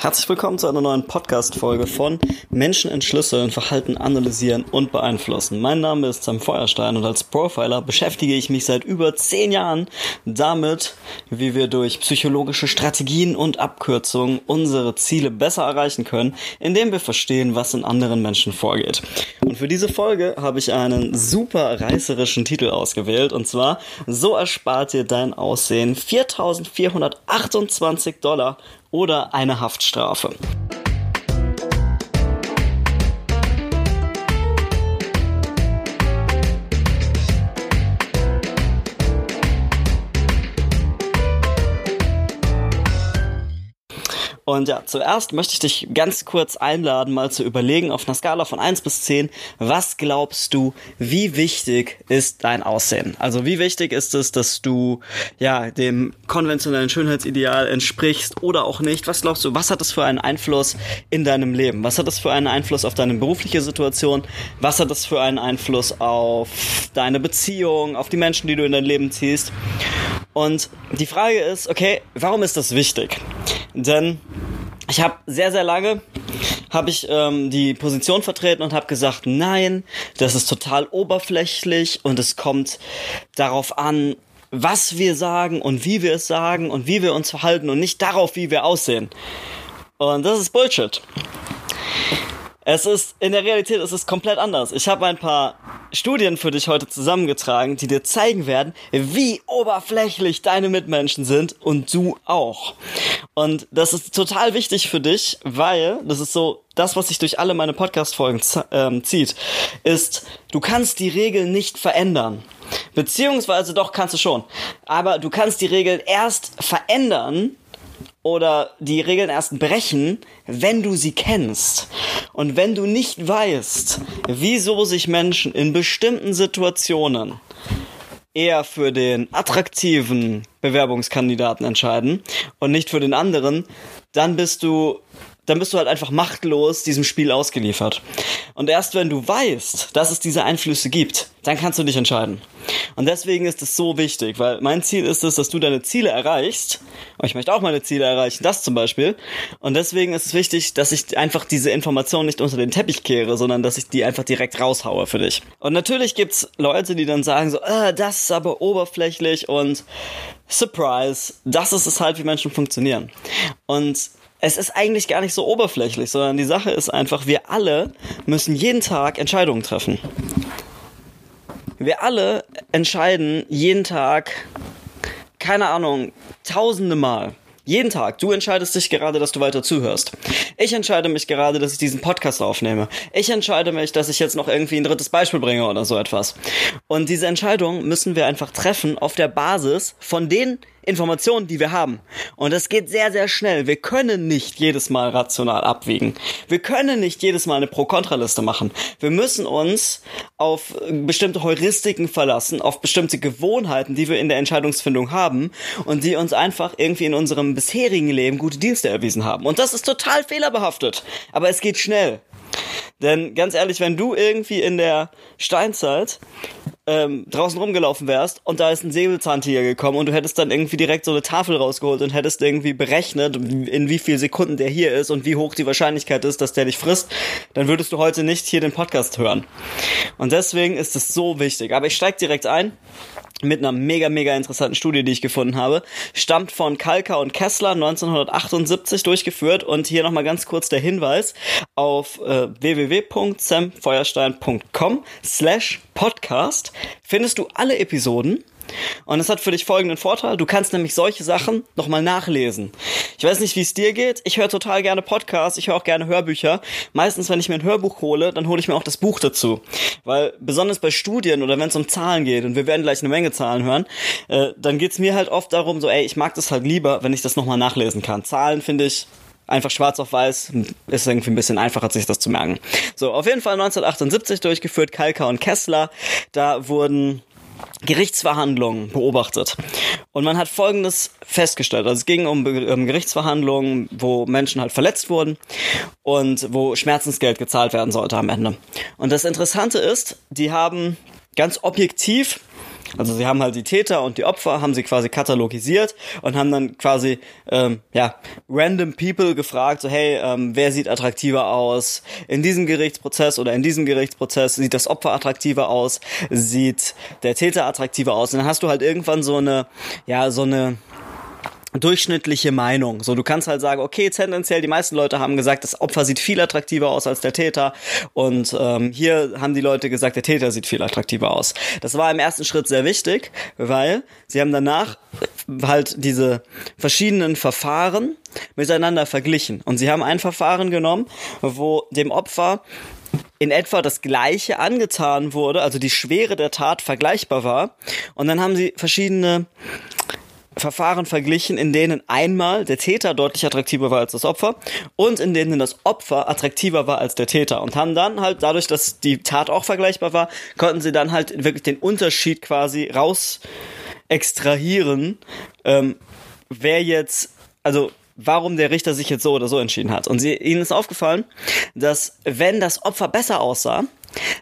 herzlich willkommen zu einer neuen Podcast-Folge von Menschen entschlüsseln, Verhalten analysieren und beeinflussen. Mein Name ist Sam Feuerstein und als Profiler beschäftige ich mich seit über zehn Jahren damit, wie wir durch psychologische Strategien und Abkürzungen unsere Ziele besser erreichen können, indem wir verstehen, was in anderen Menschen vorgeht. Und für diese Folge habe ich einen super reißerischen Titel ausgewählt und zwar So erspart dir dein Aussehen 4428 Dollar oder eine Haftstrafe. Und ja, zuerst möchte ich dich ganz kurz einladen, mal zu überlegen auf einer Skala von 1 bis 10, was glaubst du, wie wichtig ist dein Aussehen? Also wie wichtig ist es, dass du ja dem konventionellen Schönheitsideal entsprichst oder auch nicht? Was glaubst du, was hat das für einen Einfluss in deinem Leben? Was hat das für einen Einfluss auf deine berufliche Situation? Was hat das für einen Einfluss auf deine Beziehung, auf die Menschen, die du in dein Leben ziehst? Und die Frage ist, okay, warum ist das wichtig? Denn ich habe sehr, sehr lange habe ich ähm, die Position vertreten und habe gesagt, nein, das ist total oberflächlich und es kommt darauf an, was wir sagen und wie wir es sagen und wie wir uns verhalten und nicht darauf, wie wir aussehen. Und das ist Bullshit. Es ist, in der Realität ist es komplett anders. Ich habe ein paar Studien für dich heute zusammengetragen, die dir zeigen werden, wie oberflächlich deine Mitmenschen sind und du auch. Und das ist total wichtig für dich, weil das ist so das, was sich durch alle meine Podcast-Folgen ähm, zieht, ist, du kannst die Regeln nicht verändern. Beziehungsweise doch kannst du schon. Aber du kannst die Regeln erst verändern, oder die Regeln erst brechen, wenn du sie kennst. Und wenn du nicht weißt, wieso sich Menschen in bestimmten Situationen eher für den attraktiven Bewerbungskandidaten entscheiden und nicht für den anderen, dann bist du dann bist du halt einfach machtlos diesem Spiel ausgeliefert. Und erst wenn du weißt, dass es diese Einflüsse gibt, dann kannst du dich entscheiden. Und deswegen ist es so wichtig, weil mein Ziel ist es, dass du deine Ziele erreichst. Und ich möchte auch meine Ziele erreichen, das zum Beispiel. Und deswegen ist es wichtig, dass ich einfach diese Information nicht unter den Teppich kehre, sondern dass ich die einfach direkt raushaue für dich. Und natürlich gibt's Leute, die dann sagen so, äh, das ist aber oberflächlich und Surprise, das ist es halt, wie Menschen funktionieren. Und es ist eigentlich gar nicht so oberflächlich, sondern die Sache ist einfach, wir alle müssen jeden Tag Entscheidungen treffen. Wir alle entscheiden jeden Tag, keine Ahnung, tausende Mal. Jeden Tag. Du entscheidest dich gerade, dass du weiter zuhörst. Ich entscheide mich gerade, dass ich diesen Podcast aufnehme. Ich entscheide mich, dass ich jetzt noch irgendwie ein drittes Beispiel bringe oder so etwas. Und diese Entscheidung müssen wir einfach treffen auf der Basis von den Informationen, die wir haben. Und das geht sehr, sehr schnell. Wir können nicht jedes Mal rational abwägen. Wir können nicht jedes Mal eine Pro-Kontra-Liste machen. Wir müssen uns auf bestimmte Heuristiken verlassen, auf bestimmte Gewohnheiten, die wir in der Entscheidungsfindung haben und die uns einfach irgendwie in unserem bisherigen Leben gute Deals erwiesen haben. Und das ist total fehlerbehaftet. Aber es geht schnell. Denn ganz ehrlich, wenn du irgendwie in der Steinzeit ähm, draußen rumgelaufen wärst und da ist ein Säbelzahntiger gekommen und du hättest dann irgendwie direkt so eine Tafel rausgeholt und hättest irgendwie berechnet, in wie viel Sekunden der hier ist und wie hoch die Wahrscheinlichkeit ist, dass der dich frisst, dann würdest du heute nicht hier den Podcast hören. Und deswegen ist es so wichtig. Aber ich steig direkt ein mit einer mega, mega interessanten Studie, die ich gefunden habe. Stammt von Kalker und Kessler 1978 durchgeführt. Und hier nochmal ganz kurz der Hinweis auf äh, www.samfeuerstein.com slash podcast findest du alle Episoden und es hat für dich folgenden Vorteil. Du kannst nämlich solche Sachen nochmal nachlesen. Ich weiß nicht, wie es dir geht. Ich höre total gerne Podcasts. Ich höre auch gerne Hörbücher. Meistens, wenn ich mir ein Hörbuch hole, dann hole ich mir auch das Buch dazu. Weil besonders bei Studien oder wenn es um Zahlen geht, und wir werden gleich eine Menge Zahlen hören, äh, dann geht's mir halt oft darum, so, ey, ich mag das halt lieber, wenn ich das nochmal nachlesen kann. Zahlen finde ich einfach schwarz auf weiß, ist irgendwie ein bisschen einfacher, sich das zu merken. So, auf jeden Fall 1978 durchgeführt, Kalka und Kessler. Da wurden Gerichtsverhandlungen beobachtet. Und man hat Folgendes festgestellt. Also es ging um, um, Gerichtsverhandlungen, wo Menschen halt verletzt wurden und wo Schmerzensgeld gezahlt werden sollte am Ende. Und das Interessante ist, die haben ganz objektiv Also sie haben halt die Täter und die Opfer, haben sie quasi katalogisiert und haben dann quasi, ähm, ja, random people gefragt, so hey, ähm, wer sieht attraktiver aus in diesem Gerichtsprozess oder in diesem Gerichtsprozess? Sieht das Opfer attraktiver aus? Sieht der Täter attraktiver aus? Und dann hast du halt irgendwann so eine, ja, so eine durchschnittliche Meinung. So, du kannst halt sagen, okay, tendenziell die meisten Leute haben gesagt, das Opfer sieht viel attraktiver aus als der Täter und ähm, hier haben die Leute gesagt, der Täter sieht viel attraktiver aus. Das war im ersten Schritt sehr wichtig, weil sie haben danach halt diese verschiedenen Verfahren miteinander verglichen und sie haben ein Verfahren genommen, wo dem Opfer in etwa das gleiche angetan wurde, also die Schwere der Tat vergleichbar war und dann haben sie verschiedene Verfahren verglichen, in denen einmal der Täter deutlich attraktiver war als das Opfer und in denen das Opfer attraktiver war als der Täter und haben dann halt dadurch, dass die Tat auch vergleichbar war, konnten sie dann halt wirklich den Unterschied quasi raus extrahieren, ähm, wer jetzt, also warum der Richter sich jetzt so oder so entschieden hat. Und sie, ihnen ist aufgefallen, dass wenn das Opfer besser aussah,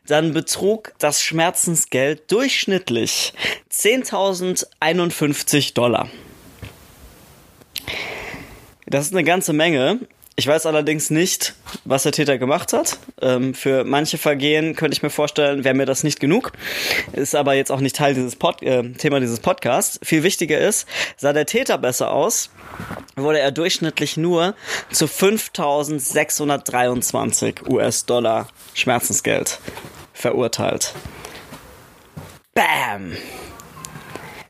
dann betrug das Schmerzensgeld durchschnittlich 10.051 Dollar. Das ist eine ganze Menge. Ich weiß allerdings nicht, was der Täter gemacht hat. Ähm, für manche Vergehen könnte ich mir vorstellen, wäre mir das nicht genug. Ist aber jetzt auch nicht Teil dieses Pod äh, Thema dieses Podcasts. Viel wichtiger ist, sah der Täter besser aus, wurde er durchschnittlich nur zu 5.623 US-Dollar Schmerzensgeld verurteilt. Bam!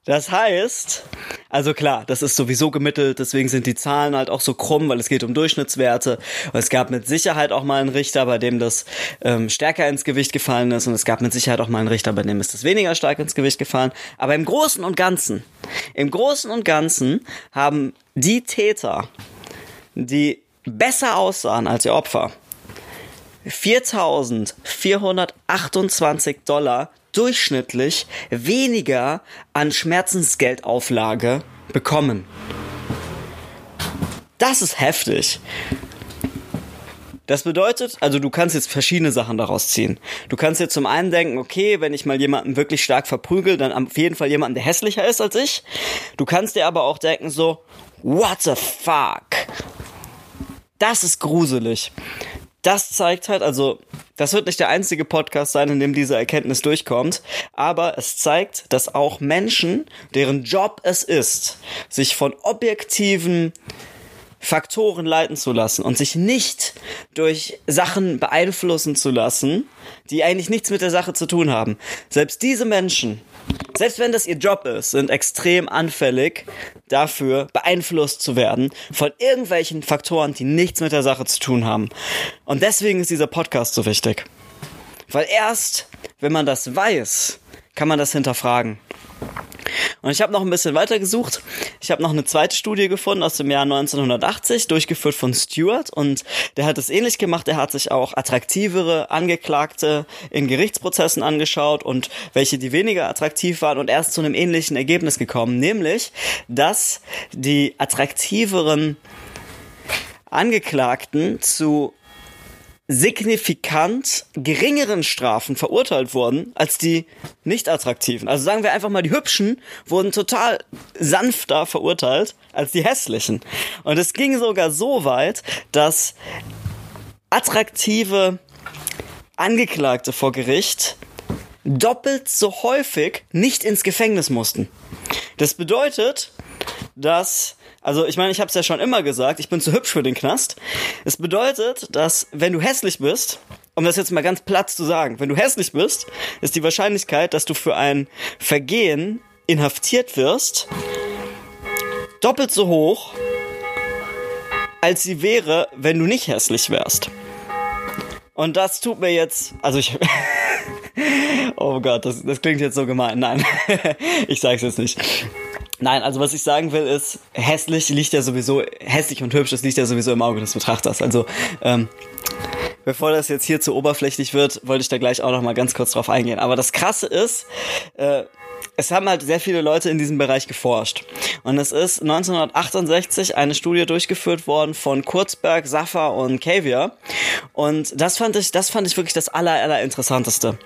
Das heißt, also klar, das ist sowieso gemittelt, deswegen sind die Zahlen halt auch so krumm, weil es geht um Durchschnittswerte. Und es gab mit Sicherheit auch mal einen Richter, bei dem das ähm, stärker ins Gewicht gefallen ist. Und es gab mit Sicherheit auch mal einen Richter, bei dem ist das weniger stark ins Gewicht gefallen. Aber im Großen und Ganzen, im Großen und Ganzen haben die Täter, die besser aussahen als ihr Opfer, 4.428 Dollar durchschnittlich weniger an Schmerzensgeldauflage bekommen. Das ist heftig. Das bedeutet, also du kannst jetzt verschiedene Sachen daraus ziehen. Du kannst jetzt zum einen denken, okay, wenn ich mal jemanden wirklich stark verprügel, dann auf jeden Fall jemanden, der hässlicher ist als ich. Du kannst dir aber auch denken so, what the fuck? Das ist gruselig das zeigt halt, also das wird nicht der einzige Podcast sein, in dem diese Erkenntnis durchkommt, aber es zeigt, dass auch Menschen, deren Job es ist, sich von objektiven Faktoren leiten zu lassen und sich nicht durch Sachen beeinflussen zu lassen, die eigentlich nichts mit der Sache zu tun haben. Selbst diese Menschen selbst wenn das ihr Job ist, sind extrem anfällig dafür, beeinflusst zu werden von irgendwelchen Faktoren, die nichts mit der Sache zu tun haben. Und deswegen ist dieser Podcast so wichtig. Weil erst, wenn man das weiß, kann man das hinterfragen. Und ich habe noch ein bisschen weiter gesucht. Ich habe noch eine zweite Studie gefunden aus dem Jahr 1980, durchgeführt von Stewart. Und der hat es ähnlich gemacht. Er hat sich auch attraktivere Angeklagte in Gerichtsprozessen angeschaut und welche, die weniger attraktiv waren. Und er ist zu einem ähnlichen Ergebnis gekommen, nämlich, dass die attraktiveren Angeklagten zu signifikant geringeren Strafen verurteilt wurden als die nicht attraktiven. Also sagen wir einfach mal, die hübschen wurden total sanfter verurteilt als die hässlichen. Und es ging sogar so weit, dass attraktive Angeklagte vor Gericht doppelt so häufig nicht ins Gefängnis mussten. Das bedeutet, dass also ich meine, ich habe es ja schon immer gesagt, ich bin zu hübsch für den Knast. Es bedeutet, dass wenn du hässlich bist, um das jetzt mal ganz platt zu sagen, wenn du hässlich bist, ist die Wahrscheinlichkeit, dass du für ein Vergehen inhaftiert wirst, doppelt so hoch, als sie wäre, wenn du nicht hässlich wärst. Und das tut mir jetzt, also ich, oh Gott, das, das klingt jetzt so gemein. Nein, ich sag's jetzt nicht. Nein, also was ich sagen will ist, hässlich liegt ja sowieso, hässlich und hübsch, das liegt ja sowieso im Auge des Betrachters. Also, ähm, bevor das jetzt hier zu oberflächlich wird, wollte ich da gleich auch noch mal ganz kurz drauf eingehen. Aber das Krasse ist, äh, es haben halt sehr viele Leute in diesem Bereich geforscht. Und es ist 1968 eine Studie durchgeführt worden von Kurzberg, Saffer und Caviar. Und das fand ich, das fand ich wirklich das aller, aller interessanteste.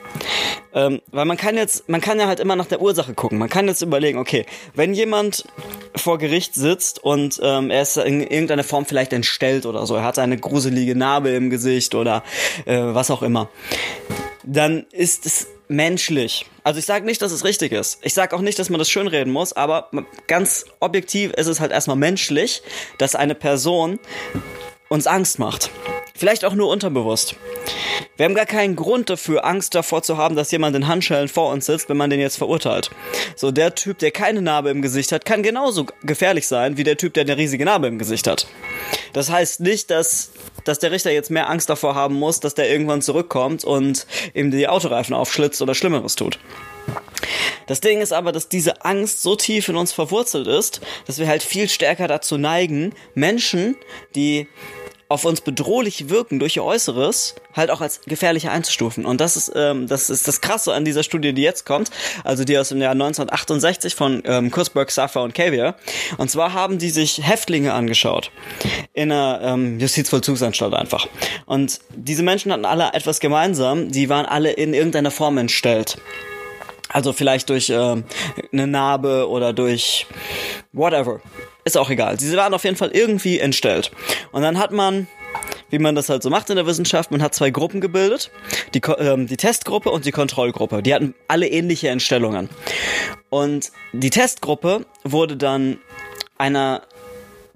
Ähm, weil man kann jetzt, man kann ja halt immer nach der Ursache gucken. Man kann jetzt überlegen, okay, wenn jemand vor Gericht sitzt und ähm, er ist in irgendeiner Form vielleicht entstellt oder so, er hat eine gruselige Narbe im Gesicht oder äh, was auch immer, dann ist es menschlich. Also ich sage nicht, dass es richtig ist. Ich sage auch nicht, dass man das schönreden muss, aber ganz objektiv ist es halt erstmal menschlich, dass eine Person uns Angst macht. Vielleicht auch nur unterbewusst. Wir haben gar keinen Grund dafür, Angst davor zu haben, dass jemand in Handschellen vor uns sitzt, wenn man den jetzt verurteilt. So, der Typ, der keine Narbe im Gesicht hat, kann genauso gefährlich sein, wie der Typ, der eine riesige Narbe im Gesicht hat. Das heißt nicht, dass, dass der Richter jetzt mehr Angst davor haben muss, dass der irgendwann zurückkommt und ihm die Autoreifen aufschlitzt oder Schlimmeres tut. Das Ding ist aber, dass diese Angst so tief in uns verwurzelt ist, dass wir halt viel stärker dazu neigen, Menschen, die auf uns bedrohlich wirken durch ihr Äußeres, halt auch als gefährlicher einzustufen. Und das ist, ähm, das ist das Krasse an dieser Studie, die jetzt kommt, also die aus dem Jahr 1968 von ähm, Kurzberg, Safa und Caviar. Und zwar haben die sich Häftlinge angeschaut in einer ähm, Justizvollzugsanstalt einfach. Und diese Menschen hatten alle etwas gemeinsam, die waren alle in irgendeiner Form entstellt. Also vielleicht durch äh, eine Narbe oder durch whatever. Ist auch egal. Sie waren auf jeden Fall irgendwie entstellt. Und dann hat man, wie man das halt so macht in der Wissenschaft, man hat zwei Gruppen gebildet. Die, ähm, die Testgruppe und die Kontrollgruppe. Die hatten alle ähnliche Entstellungen. Und die Testgruppe wurde dann einer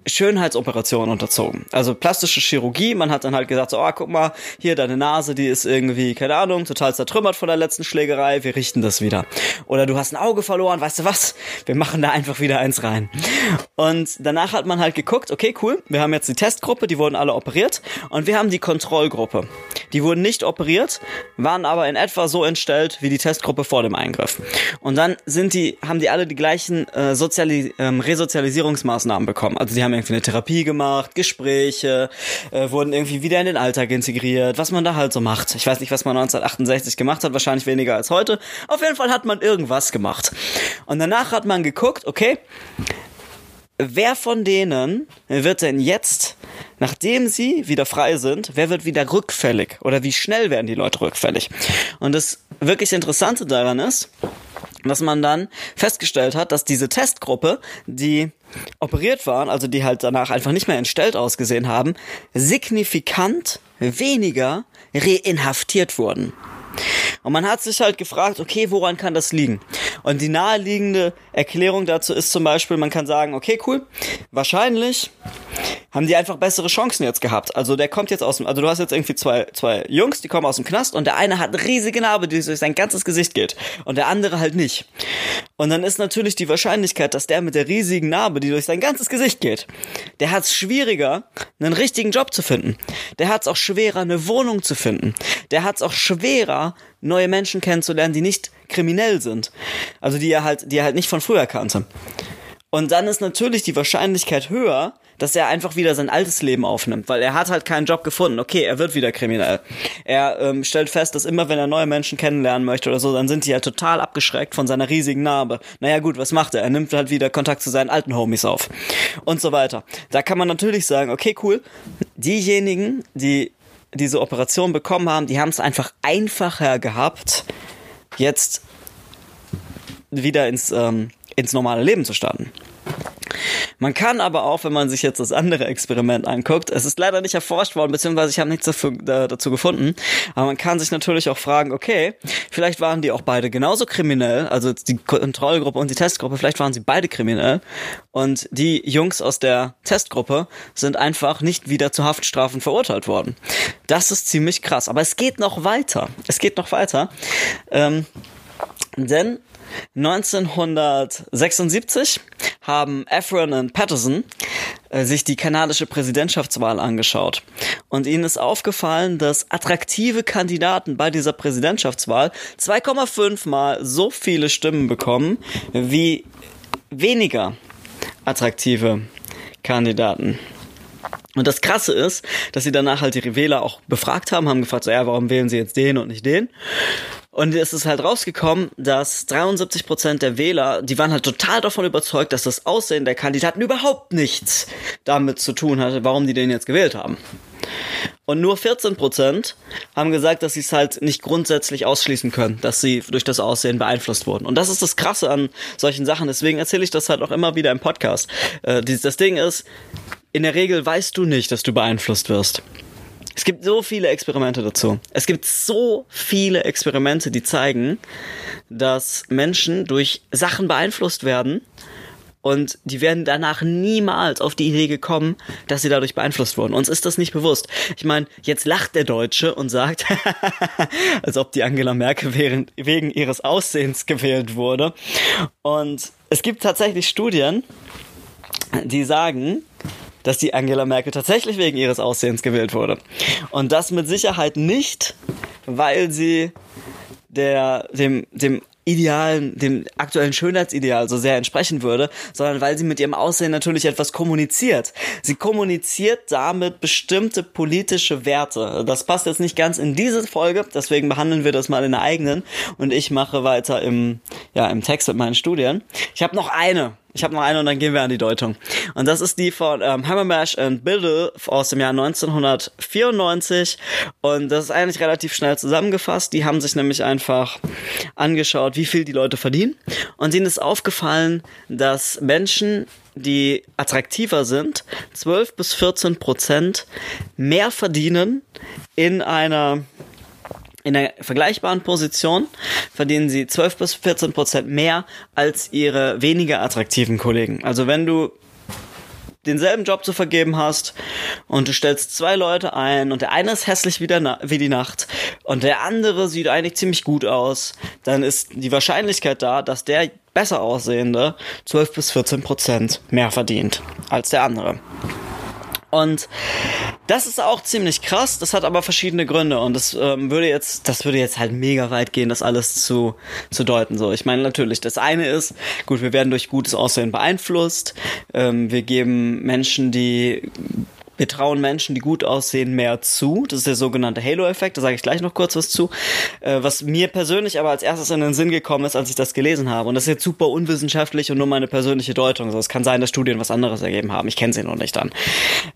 Schönheitsoperation unterzogen. Also plastische Chirurgie. Man hat dann halt gesagt, so, oh, guck mal, hier deine Nase, die ist irgendwie, keine Ahnung, total zertrümmert von der letzten Schlägerei. Wir richten das wieder. Oder du hast ein Auge verloren, weißt du was? Wir machen da einfach wieder eins rein. Und danach hat man halt geguckt, okay, cool, wir haben jetzt die Testgruppe, die wurden alle operiert. Und wir haben die Kontrollgruppe. Die wurden nicht operiert, waren aber in etwa so entstellt wie die Testgruppe vor dem Eingriff. Und dann sind die, haben die alle die gleichen äh, Soziali ähm, Resozialisierungsmaßnahmen bekommen. Also die haben irgendwie eine Therapie gemacht, Gespräche, äh, wurden irgendwie wieder in den Alltag integriert, was man da halt so macht. Ich weiß nicht, was man 1968 gemacht hat, wahrscheinlich weniger als heute. Auf jeden Fall hat man irgendwas gemacht. Und danach hat man geguckt, okay, wer von denen wird denn jetzt, nachdem sie wieder frei sind, wer wird wieder rückfällig? Oder wie schnell werden die Leute rückfällig? Und das wirklich Interessante daran ist, dass man dann festgestellt hat, dass diese Testgruppe, die operiert waren, also die halt danach einfach nicht mehr entstellt ausgesehen haben, signifikant weniger reinhaftiert wurden. Und man hat sich halt gefragt, okay, woran kann das liegen? Und die naheliegende Erklärung dazu ist zum Beispiel, man kann sagen, okay, cool, wahrscheinlich haben die einfach bessere Chancen jetzt gehabt. Also der kommt jetzt aus dem, also du hast jetzt irgendwie zwei, zwei Jungs, die kommen aus dem Knast und der eine hat eine riesige Narbe, die durch sein ganzes Gesicht geht und der andere halt nicht. Und dann ist natürlich die Wahrscheinlichkeit, dass der mit der riesigen Narbe, die durch sein ganzes Gesicht geht, der hat es schwieriger, einen richtigen Job zu finden. Der hat es auch schwerer, eine Wohnung zu finden. Der hat es auch schwerer, neue Menschen kennenzulernen, die nicht kriminell sind. Also die er halt, die er halt nicht von früher kannte. Und dann ist natürlich die Wahrscheinlichkeit höher, dass er einfach wieder sein altes Leben aufnimmt, weil er hat halt keinen Job gefunden. Okay, er wird wieder kriminell. Er ähm, stellt fest, dass immer wenn er neue Menschen kennenlernen möchte oder so, dann sind die ja halt total abgeschreckt von seiner riesigen Narbe. Naja gut, was macht er? Er nimmt halt wieder Kontakt zu seinen alten Homies auf und so weiter. Da kann man natürlich sagen, okay, cool, diejenigen, die diese Operation bekommen haben, die haben es einfach einfacher gehabt, jetzt wieder ins, ähm, ins normale Leben zu starten. Man kann aber auch, wenn man sich jetzt das andere Experiment anguckt, es ist leider nicht erforscht worden, beziehungsweise ich habe nichts dafür, da, dazu gefunden, aber man kann sich natürlich auch fragen, okay, vielleicht waren die auch beide genauso kriminell, also die Kontrollgruppe und die Testgruppe, vielleicht waren sie beide kriminell und die Jungs aus der Testgruppe sind einfach nicht wieder zu Haftstrafen verurteilt worden. Das ist ziemlich krass, aber es geht noch weiter. Es geht noch weiter. Ähm, denn 1976 haben Efron und Patterson äh, sich die kanadische Präsidentschaftswahl angeschaut. Und ihnen ist aufgefallen, dass attraktive Kandidaten bei dieser Präsidentschaftswahl 2,5 mal so viele Stimmen bekommen wie weniger attraktive Kandidaten. Und das Krasse ist, dass sie danach halt die Wähler auch befragt haben, haben gefragt, so, ja, warum wählen sie jetzt den und nicht den? Und es ist halt rausgekommen, dass 73 Prozent der Wähler, die waren halt total davon überzeugt, dass das Aussehen der Kandidaten überhaupt nichts damit zu tun hatte, warum die den jetzt gewählt haben. Und nur 14% haben gesagt, dass sie es halt nicht grundsätzlich ausschließen können, dass sie durch das Aussehen beeinflusst wurden. Und das ist das Krasse an solchen Sachen. Deswegen erzähle ich das halt auch immer wieder im Podcast. Äh, das Ding ist, in der Regel weißt du nicht, dass du beeinflusst wirst. Es gibt so viele Experimente dazu. Es gibt so viele Experimente, die zeigen, dass Menschen durch Sachen beeinflusst werden und die werden danach niemals auf die Idee gekommen, dass sie dadurch beeinflusst wurden. Uns ist das nicht bewusst. Ich meine, jetzt lacht der Deutsche und sagt, als ob die Angela Merkel wegen ihres Aussehens gewählt wurde. Und es gibt tatsächlich Studien, die sagen, dass die Angela Merkel tatsächlich wegen ihres Aussehens gewählt wurde. Und das mit Sicherheit nicht, weil sie der, dem, dem Idealen, dem aktuellen Schönheitsideal so sehr entsprechen würde, sondern weil sie mit ihrem Aussehen natürlich etwas kommuniziert. Sie kommuniziert damit bestimmte politische Werte. Das passt jetzt nicht ganz in diese Folge, deswegen behandeln wir das mal in der eigenen und ich mache weiter im, ja, im Text mit meinen Studien. Ich habe noch eine, ich habe noch eine und dann gehen wir an die Deutung. Und das ist die von ähm, Hammermash and Biddle aus dem Jahr 1994. Und das ist eigentlich relativ schnell zusammengefasst. Die haben sich nämlich einfach angeschaut, wie viel die Leute verdienen. Und ihnen ist aufgefallen, dass Menschen, die attraktiver sind, 12 bis 14 Prozent mehr verdienen in einer in einer vergleichbaren Position verdienen sie 12 bis 14 Prozent mehr als ihre weniger attraktiven Kollegen. Also wenn du denselben Job zu vergeben hast und du stellst zwei Leute ein und der eine ist hässlich wie, der wie die Nacht und der andere sieht eigentlich ziemlich gut aus, dann ist die Wahrscheinlichkeit da, dass der besser aussehende 12 bis 14 Prozent mehr verdient als der andere. Und das ist auch ziemlich krass, das hat aber verschiedene Gründe und das ähm, würde jetzt, das würde jetzt halt mega weit gehen, das alles zu, zu deuten. So, ich meine natürlich, das eine ist, gut, wir werden durch gutes Aussehen beeinflusst, ähm, wir geben Menschen, die wir trauen Menschen, die gut aussehen, mehr zu. Das ist der sogenannte Halo-Effekt, da sage ich gleich noch kurz was zu. Äh, was mir persönlich aber als erstes in den Sinn gekommen ist, als ich das gelesen habe. Und das ist jetzt super unwissenschaftlich und nur meine persönliche Deutung. Also es kann sein, dass Studien was anderes ergeben haben. Ich kenne sie noch nicht dann.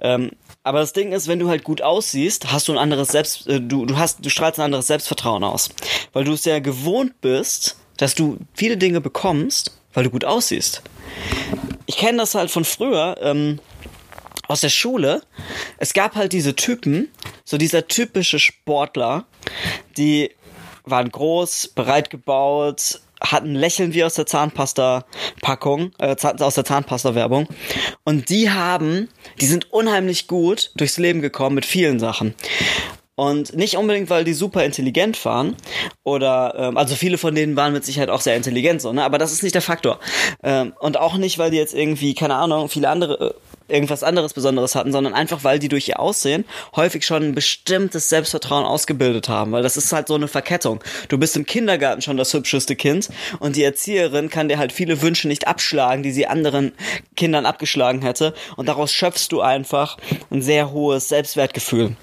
Ähm, aber das Ding ist, wenn du halt gut aussiehst, hast du ein anderes Selbst, äh, du, du hast, du strahlst ein anderes Selbstvertrauen aus. Weil du es ja gewohnt bist, dass du viele Dinge bekommst, weil du gut aussiehst. Ich kenne das halt von früher, ähm, aus der Schule, es gab halt diese Typen, so dieser typische Sportler, die waren groß, breit gebaut, hatten Lächeln wie aus der Zahnpasta-Packung, äh, aus der Zahnpasta-Werbung. Und die haben, die sind unheimlich gut durchs Leben gekommen mit vielen Sachen. Und nicht unbedingt, weil die super intelligent waren oder ähm, also viele von denen waren mit Sicherheit auch sehr intelligent so, ne? Aber das ist nicht der Faktor. Ähm, und auch nicht, weil die jetzt irgendwie, keine Ahnung, viele andere äh, irgendwas anderes Besonderes hatten, sondern einfach, weil die durch ihr Aussehen häufig schon ein bestimmtes Selbstvertrauen ausgebildet haben, weil das ist halt so eine Verkettung. Du bist im Kindergarten schon das hübscheste Kind und die Erzieherin kann dir halt viele Wünsche nicht abschlagen, die sie anderen Kindern abgeschlagen hätte und daraus schöpfst du einfach ein sehr hohes Selbstwertgefühl.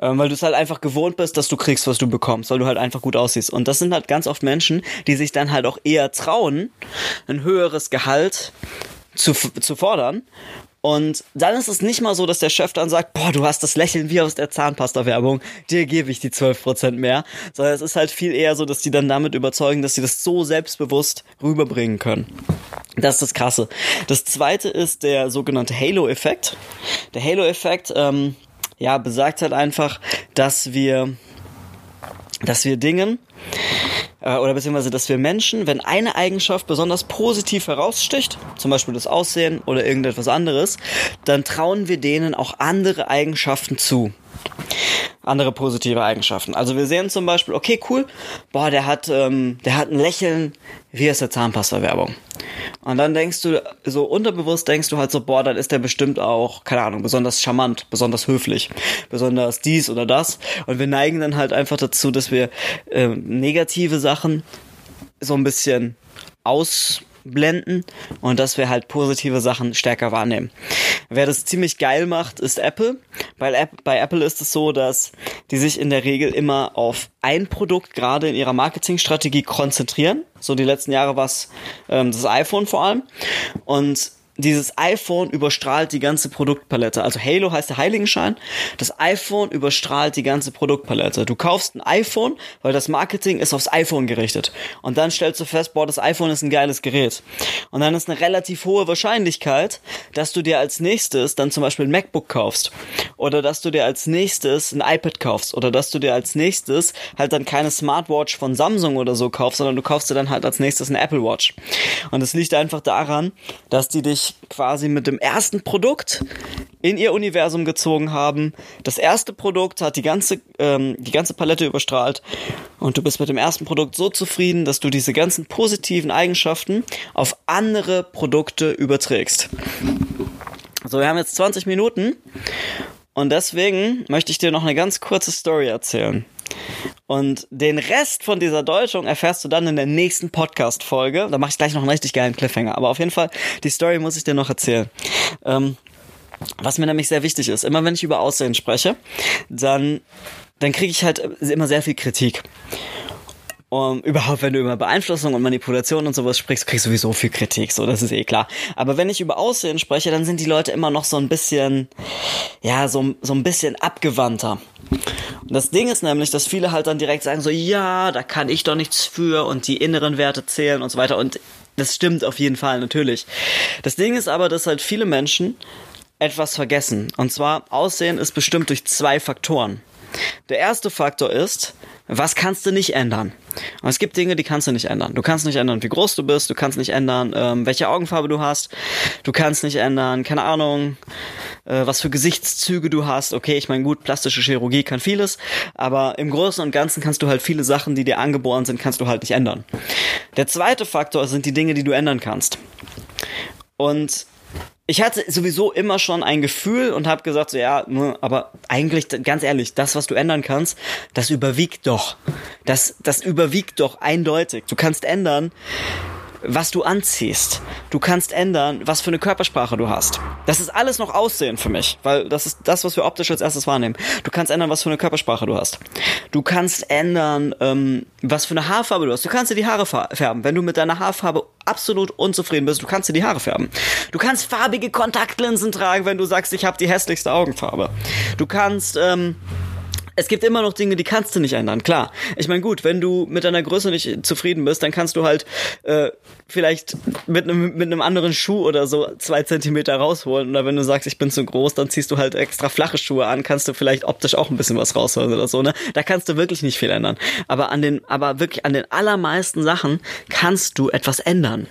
Ähm, weil du es halt einfach gewohnt bist, dass du kriegst, was du bekommst, weil du halt einfach gut aussiehst. Und das sind halt ganz oft Menschen, die sich dann halt auch eher trauen, ein höheres Gehalt zu, zu fordern und dann ist es nicht mal so, dass der Chef dann sagt, boah, du hast das Lächeln wie aus der Zahnpasta-Werbung, dir gebe ich die 12% mehr. Sondern es ist halt viel eher so, dass die dann damit überzeugen, dass sie das so selbstbewusst rüberbringen können. Das ist das Krasse. Das zweite ist der sogenannte Halo-Effekt. Der Halo-Effekt, ähm, ja, besagt halt einfach, dass wir, dass wir Dingen, äh, oder beziehungsweise, dass wir Menschen, wenn eine Eigenschaft besonders positiv heraussticht, zum Beispiel das Aussehen oder irgendetwas anderes, dann trauen wir denen auch andere Eigenschaften zu andere positive Eigenschaften. Also wir sehen zum Beispiel, okay, cool, boah, der hat, ähm, der hat ein Lächeln wie aus der Zahnpasta-Werbung. Und dann denkst du, so unterbewusst denkst du halt so, boah, dann ist der bestimmt auch, keine Ahnung, besonders charmant, besonders höflich, besonders dies oder das. Und wir neigen dann halt einfach dazu, dass wir äh, negative Sachen so ein bisschen aus blenden und dass wir halt positive Sachen stärker wahrnehmen. Wer das ziemlich geil macht, ist Apple. Bei, App, bei Apple ist es so, dass die sich in der Regel immer auf ein Produkt gerade in ihrer Marketingstrategie konzentrieren. So die letzten Jahre war es ähm, das iPhone vor allem. Und dieses iPhone überstrahlt die ganze Produktpalette. Also Halo heißt der Heiligenschein. Das iPhone überstrahlt die ganze Produktpalette. Du kaufst ein iPhone, weil das Marketing ist aufs iPhone gerichtet. Und dann stellst du fest, boah, das iPhone ist ein geiles Gerät. Und dann ist eine relativ hohe Wahrscheinlichkeit, dass du dir als nächstes dann zum Beispiel ein MacBook kaufst. Oder dass du dir als nächstes ein iPad kaufst. Oder dass du dir als nächstes halt dann keine Smartwatch von Samsung oder so kaufst, sondern du kaufst dir dann halt als nächstes eine Apple Watch. Und es liegt einfach daran, dass die dich quasi mit dem ersten Produkt in ihr Universum gezogen haben. Das erste Produkt hat die ganze, ähm, die ganze Palette überstrahlt und du bist mit dem ersten Produkt so zufrieden, dass du diese ganzen positiven Eigenschaften auf andere Produkte überträgst. So, wir haben jetzt 20 Minuten und deswegen möchte ich dir noch eine ganz kurze Story erzählen. Und den Rest von dieser Deutung erfährst du dann in der nächsten Podcast-Folge. Da mache ich gleich noch einen richtig geilen Cliffhanger. Aber auf jeden Fall, die Story muss ich dir noch erzählen. Ähm, was mir nämlich sehr wichtig ist, immer wenn ich über Aussehen spreche, dann, dann kriege ich halt immer sehr viel Kritik. Um, überhaupt, wenn du über Beeinflussung und Manipulation und sowas sprichst, kriegst du sowieso viel Kritik, so, das ist eh klar. Aber wenn ich über Aussehen spreche, dann sind die Leute immer noch so ein bisschen, ja, so, so ein bisschen abgewandter. Und das Ding ist nämlich, dass viele halt dann direkt sagen so, ja, da kann ich doch nichts für und die inneren Werte zählen und so weiter und das stimmt auf jeden Fall, natürlich. Das Ding ist aber, dass halt viele Menschen etwas vergessen. Und zwar, Aussehen ist bestimmt durch zwei Faktoren. Der erste Faktor ist, was kannst du nicht ändern? Und es gibt Dinge, die kannst du nicht ändern. Du kannst nicht ändern, wie groß du bist, du kannst nicht ändern, ähm, welche Augenfarbe du hast, du kannst nicht ändern, keine Ahnung, äh, was für Gesichtszüge du hast. Okay, ich meine, gut, plastische Chirurgie kann vieles, aber im Großen und Ganzen kannst du halt viele Sachen, die dir angeboren sind, kannst du halt nicht ändern. Der zweite Faktor sind die Dinge, die du ändern kannst. Und ich hatte sowieso immer schon ein Gefühl und habe gesagt, so ja, ne, aber eigentlich, ganz ehrlich, das, was du ändern kannst, das überwiegt doch. Das, das überwiegt doch eindeutig. Du kannst ändern, was du anziehst. Du kannst ändern, was für eine Körpersprache du hast. Das ist alles noch Aussehen für mich, weil das ist das, was wir optisch als erstes wahrnehmen. Du kannst ändern, was für eine Körpersprache du hast. Du kannst ändern, ähm, was für eine Haarfarbe du hast. Du kannst dir die Haare färben. Wenn du mit deiner Haarfarbe absolut unzufrieden bist, du kannst dir die Haare färben. Du kannst farbige Kontaktlinsen tragen, wenn du sagst, ich habe die hässlichste Augenfarbe. Du kannst ähm, es gibt immer noch Dinge, die kannst du nicht ändern, klar. Ich meine, gut, wenn du mit deiner Größe nicht zufrieden bist, dann kannst du halt äh, vielleicht mit einem mit einem anderen Schuh oder so zwei Zentimeter rausholen. Oder wenn du sagst, ich bin zu groß, dann ziehst du halt extra flache Schuhe an, kannst du vielleicht optisch auch ein bisschen was rausholen oder so, ne? Da kannst du wirklich nicht viel ändern. Aber an den, aber wirklich an den allermeisten Sachen kannst du etwas ändern.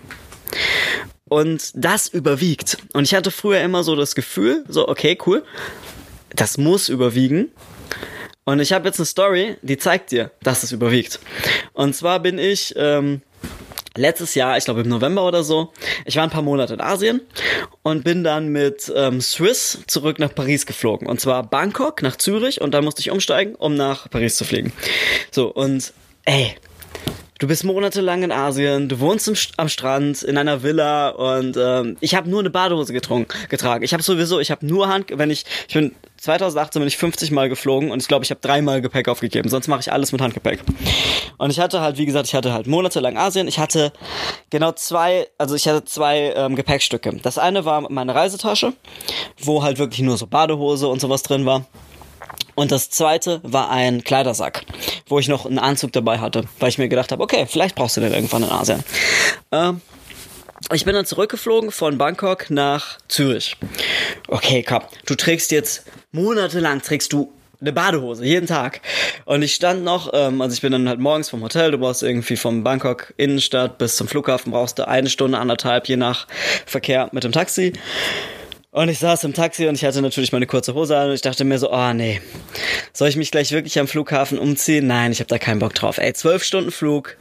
Und das überwiegt. Und ich hatte früher immer so das Gefühl, so, okay, cool, das muss überwiegen. Und ich habe jetzt eine Story, die zeigt dir, dass es überwiegt. Und zwar bin ich ähm, letztes Jahr, ich glaube im November oder so, ich war ein paar Monate in Asien und bin dann mit ähm, Swiss zurück nach Paris geflogen. Und zwar Bangkok nach Zürich und dann musste ich umsteigen, um nach Paris zu fliegen. So, und ey, Du bist monatelang in Asien, du wohnst im, am Strand in einer Villa und ähm, ich habe nur eine Badehose getrunken, getragen. Ich habe sowieso, ich habe nur Hand, wenn ich, ich bin 2018 bin ich 50 Mal geflogen und ich glaube, ich habe dreimal Gepäck aufgegeben. Sonst mache ich alles mit Handgepäck. Und ich hatte halt, wie gesagt, ich hatte halt monatelang Asien. Ich hatte genau zwei, also ich hatte zwei ähm, Gepäckstücke. Das eine war meine Reisetasche, wo halt wirklich nur so Badehose und sowas drin war. Und das zweite war ein Kleidersack, wo ich noch einen Anzug dabei hatte, weil ich mir gedacht habe, okay, vielleicht brauchst du den irgendwann in Asien. Ähm, ich bin dann zurückgeflogen von Bangkok nach Zürich. Okay, komm, du trägst jetzt monatelang trägst du eine Badehose, jeden Tag. Und ich stand noch, ähm, also ich bin dann halt morgens vom Hotel, du brauchst irgendwie vom Bangkok Innenstadt bis zum Flughafen brauchst du eine Stunde, anderthalb, je nach Verkehr mit dem Taxi. Und ich saß im Taxi und ich hatte natürlich meine kurze Hose an und ich dachte mir so, oh nee, soll ich mich gleich wirklich am Flughafen umziehen? Nein, ich habe da keinen Bock drauf. Ey, zwölf Stunden Flug.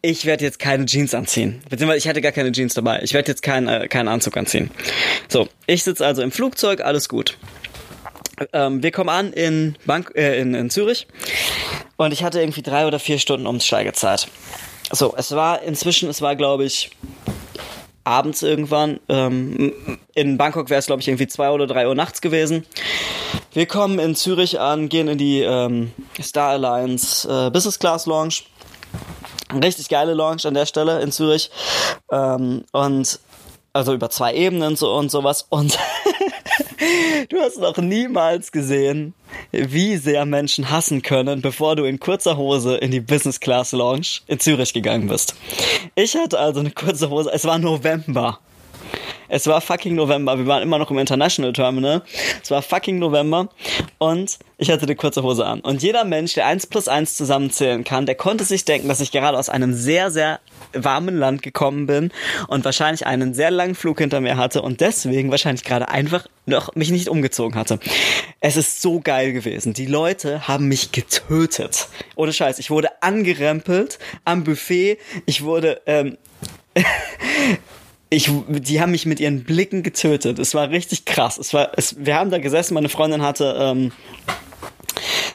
Ich werde jetzt keine Jeans anziehen. Beziehungsweise ich hatte gar keine Jeans dabei. Ich werde jetzt keinen äh, keinen Anzug anziehen. So, ich sitze also im Flugzeug, alles gut. Ähm, wir kommen an in, Bank, äh, in, in Zürich und ich hatte irgendwie drei oder vier Stunden Umsteigezeit. So, es war inzwischen, es war glaube ich abends irgendwann. Ähm, in Bangkok wäre es, glaube ich, irgendwie zwei oder drei Uhr nachts gewesen. Wir kommen in Zürich an, gehen in die ähm, Star Alliance äh, Business Class Lounge. Richtig geile Lounge an der Stelle in Zürich. Ähm, und also über zwei Ebenen so und sowas und du hast noch niemals gesehen, wie sehr Menschen hassen können, bevor du in kurzer Hose in die Business Class Lounge in Zürich gegangen bist. Ich hatte also eine kurze Hose, es war November. Es war fucking November. Wir waren immer noch im International Terminal. Es war fucking November. Und ich hatte eine kurze Hose an. Und jeder Mensch, der eins plus eins zusammenzählen kann, der konnte sich denken, dass ich gerade aus einem sehr, sehr warmen Land gekommen bin und wahrscheinlich einen sehr langen Flug hinter mir hatte und deswegen wahrscheinlich gerade einfach noch mich nicht umgezogen hatte. Es ist so geil gewesen. Die Leute haben mich getötet. Ohne Scheiß. Ich wurde angerempelt am Buffet. Ich wurde, ähm, ich, die haben mich mit ihren Blicken getötet. Es war richtig krass. Es war, es, wir haben da gesessen. Meine Freundin hatte, ähm,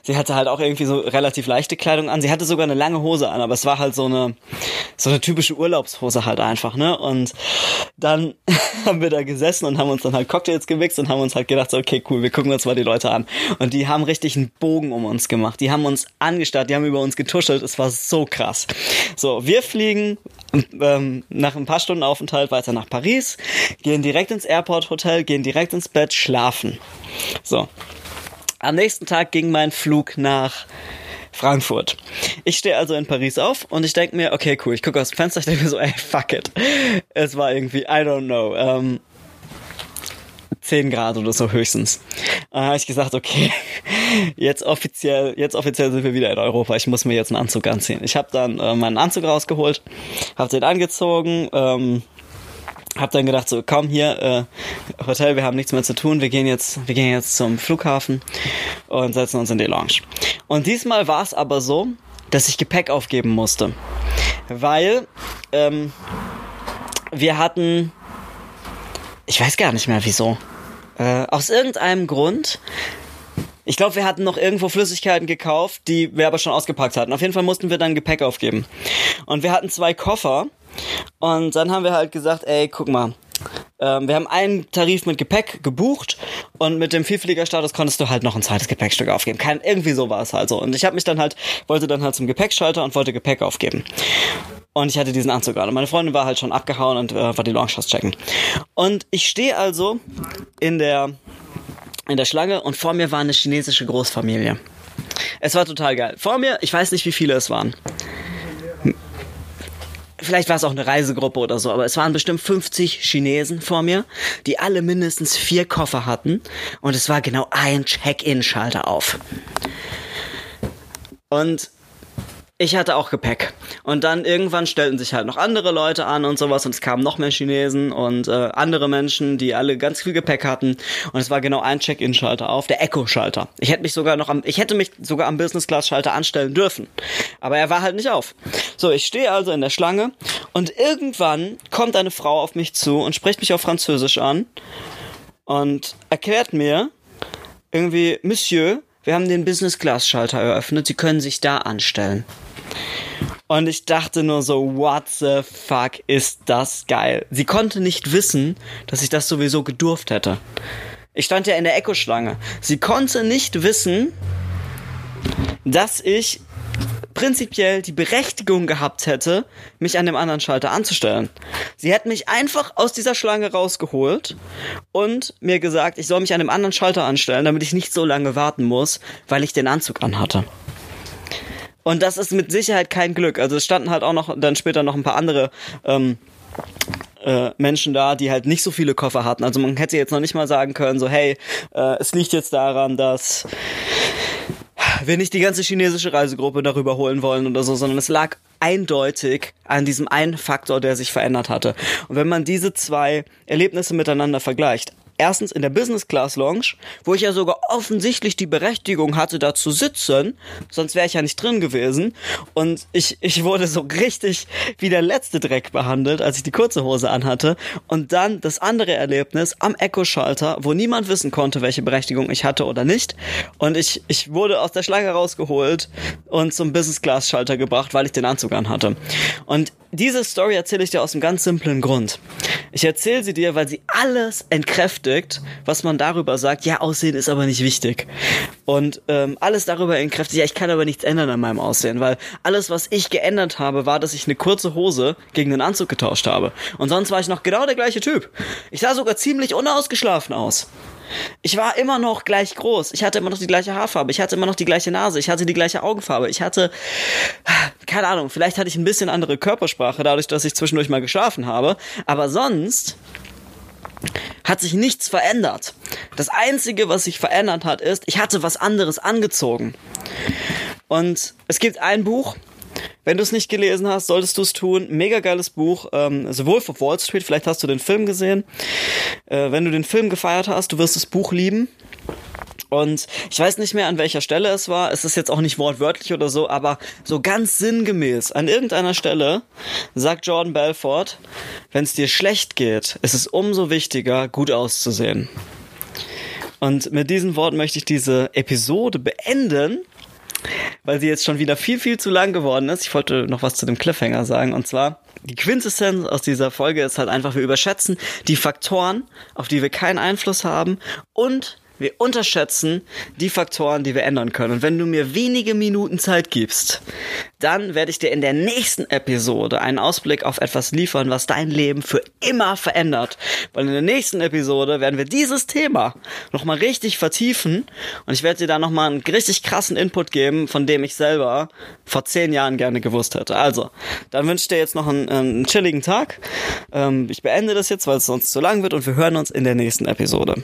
sie hatte halt auch irgendwie so relativ leichte Kleidung an. Sie hatte sogar eine lange Hose an, aber es war halt so eine, so eine typische Urlaubshose halt einfach, ne? Und dann haben wir da gesessen und haben uns dann halt Cocktails gewichst und haben uns halt gedacht, so, okay, cool, wir gucken uns mal die Leute an. Und die haben richtig einen Bogen um uns gemacht. Die haben uns angestarrt, die haben über uns getuschelt. Es war so krass. So, wir fliegen ähm, nach ein paar Stunden Aufenthalt weiter nach Paris, gehen direkt ins Airport Hotel, gehen direkt ins Bett, schlafen. So. Am nächsten Tag ging mein Flug nach Frankfurt. Ich stehe also in Paris auf und ich denke mir, okay, cool, ich gucke aus dem Fenster, ich denke mir so, ey, fuck it. Es war irgendwie, I don't know, ähm, 10 Grad oder so höchstens. Dann habe ich gesagt, okay, jetzt offiziell, jetzt offiziell sind wir wieder in Europa. Ich muss mir jetzt einen Anzug anziehen. Ich habe dann äh, meinen Anzug rausgeholt, habe den angezogen, ähm, hab dann gedacht so komm hier äh, Hotel wir haben nichts mehr zu tun wir gehen jetzt wir gehen jetzt zum Flughafen und setzen uns in die Lounge und diesmal war es aber so dass ich Gepäck aufgeben musste weil ähm, wir hatten ich weiß gar nicht mehr wieso äh, aus irgendeinem Grund ich glaube, wir hatten noch irgendwo Flüssigkeiten gekauft, die wir aber schon ausgepackt hatten. Auf jeden Fall mussten wir dann Gepäck aufgeben. Und wir hatten zwei Koffer und dann haben wir halt gesagt, ey, guck mal, ähm, wir haben einen Tarif mit Gepäck gebucht und mit dem Vielfliegerstatus konntest du halt noch ein zweites Gepäckstück aufgeben. Kein, irgendwie so war es halt so. Und ich habe mich dann halt, wollte dann halt zum Gepäckschalter und wollte Gepäck aufgeben. Und ich hatte diesen Anzug gerade. Meine Freundin war halt schon abgehauen und äh, war die Longshots checken. Und ich stehe also in der, in der Schlange und vor mir war eine chinesische Großfamilie. Es war total geil. Vor mir, ich weiß nicht, wie viele es waren vielleicht war es auch eine Reisegruppe oder so, aber es waren bestimmt 50 Chinesen vor mir, die alle mindestens vier Koffer hatten und es war genau ein Check-in-Schalter auf. Und ich hatte auch Gepäck. Und dann irgendwann stellten sich halt noch andere Leute an und sowas und es kamen noch mehr Chinesen und äh, andere Menschen, die alle ganz viel Gepäck hatten. Und es war genau ein Check-in-Schalter auf, der Echo-Schalter. Ich hätte mich sogar noch am, ich hätte mich sogar am Business-Class-Schalter anstellen dürfen. Aber er war halt nicht auf. So, ich stehe also in der Schlange und irgendwann kommt eine Frau auf mich zu und spricht mich auf Französisch an und erklärt mir irgendwie, Monsieur, wir haben den Business-Class-Schalter eröffnet, Sie können sich da anstellen. Und ich dachte nur so, what the fuck ist das geil? Sie konnte nicht wissen, dass ich das sowieso gedurft hätte. Ich stand ja in der Echo-Schlange. Sie konnte nicht wissen, dass ich prinzipiell die Berechtigung gehabt hätte, mich an dem anderen Schalter anzustellen. Sie hätte mich einfach aus dieser Schlange rausgeholt und mir gesagt, ich soll mich an dem anderen Schalter anstellen, damit ich nicht so lange warten muss, weil ich den Anzug anhatte. Und das ist mit Sicherheit kein Glück. Also es standen halt auch noch dann später noch ein paar andere ähm, äh, Menschen da, die halt nicht so viele Koffer hatten. Also man hätte jetzt noch nicht mal sagen können, so hey, äh, es liegt jetzt daran, dass wir nicht die ganze chinesische Reisegruppe darüber holen wollen oder so, sondern es lag eindeutig an diesem einen Faktor, der sich verändert hatte. Und wenn man diese zwei Erlebnisse miteinander vergleicht, erstens in der Business Class Lounge, wo ich ja sogar offensichtlich die Berechtigung hatte, da zu sitzen, sonst wäre ich ja nicht drin gewesen. Und ich, ich wurde so richtig wie der letzte Dreck behandelt, als ich die kurze Hose anhatte. Und dann das andere Erlebnis am Echo-Schalter, wo niemand wissen konnte, welche Berechtigung ich hatte oder nicht. Und ich, ich wurde aus der Schlange rausgeholt und zum Business Class Schalter gebracht, weil ich den Anzug anhatte. Und diese Story erzähle ich dir aus einem ganz simplen Grund. Ich erzähle sie dir, weil sie alles entkräftigt, was man darüber sagt, ja, Aussehen ist aber nicht wichtig. Und ähm, alles darüber entkräftigt, ja, ich kann aber nichts ändern an meinem Aussehen, weil alles, was ich geändert habe, war, dass ich eine kurze Hose gegen einen Anzug getauscht habe. Und sonst war ich noch genau der gleiche Typ. Ich sah sogar ziemlich unausgeschlafen aus. Ich war immer noch gleich groß. Ich hatte immer noch die gleiche Haarfarbe. Ich hatte immer noch die gleiche Nase. Ich hatte die gleiche Augenfarbe. Ich hatte, keine Ahnung, vielleicht hatte ich ein bisschen andere Körpersprache dadurch, dass ich zwischendurch mal geschlafen habe. Aber sonst hat sich nichts verändert. Das einzige, was sich verändert hat, ist, ich hatte was anderes angezogen. Und es gibt ein Buch, wenn du es nicht gelesen hast, solltest du es tun. Mega geiles Buch. Ähm, Wolf of Wall Street. Vielleicht hast du den Film gesehen. Äh, wenn du den Film gefeiert hast, du wirst das Buch lieben. Und ich weiß nicht mehr, an welcher Stelle es war. Es ist jetzt auch nicht wortwörtlich oder so, aber so ganz sinngemäß. An irgendeiner Stelle sagt Jordan Belfort, wenn es dir schlecht geht, ist es umso wichtiger, gut auszusehen. Und mit diesen Worten möchte ich diese Episode beenden weil sie jetzt schon wieder viel, viel zu lang geworden ist. Ich wollte noch was zu dem Cliffhanger sagen. Und zwar, die Quintessenz aus dieser Folge ist halt einfach, wir überschätzen die Faktoren, auf die wir keinen Einfluss haben und wir unterschätzen die Faktoren, die wir ändern können. Und wenn du mir wenige Minuten Zeit gibst, dann werde ich dir in der nächsten Episode einen Ausblick auf etwas liefern, was dein Leben für immer verändert. Weil in der nächsten Episode werden wir dieses Thema nochmal richtig vertiefen und ich werde dir da nochmal einen richtig krassen Input geben, von dem ich selber vor zehn Jahren gerne gewusst hätte. Also, dann wünsche ich dir jetzt noch einen, einen chilligen Tag. Ähm, ich beende das jetzt, weil es sonst zu lang wird und wir hören uns in der nächsten Episode.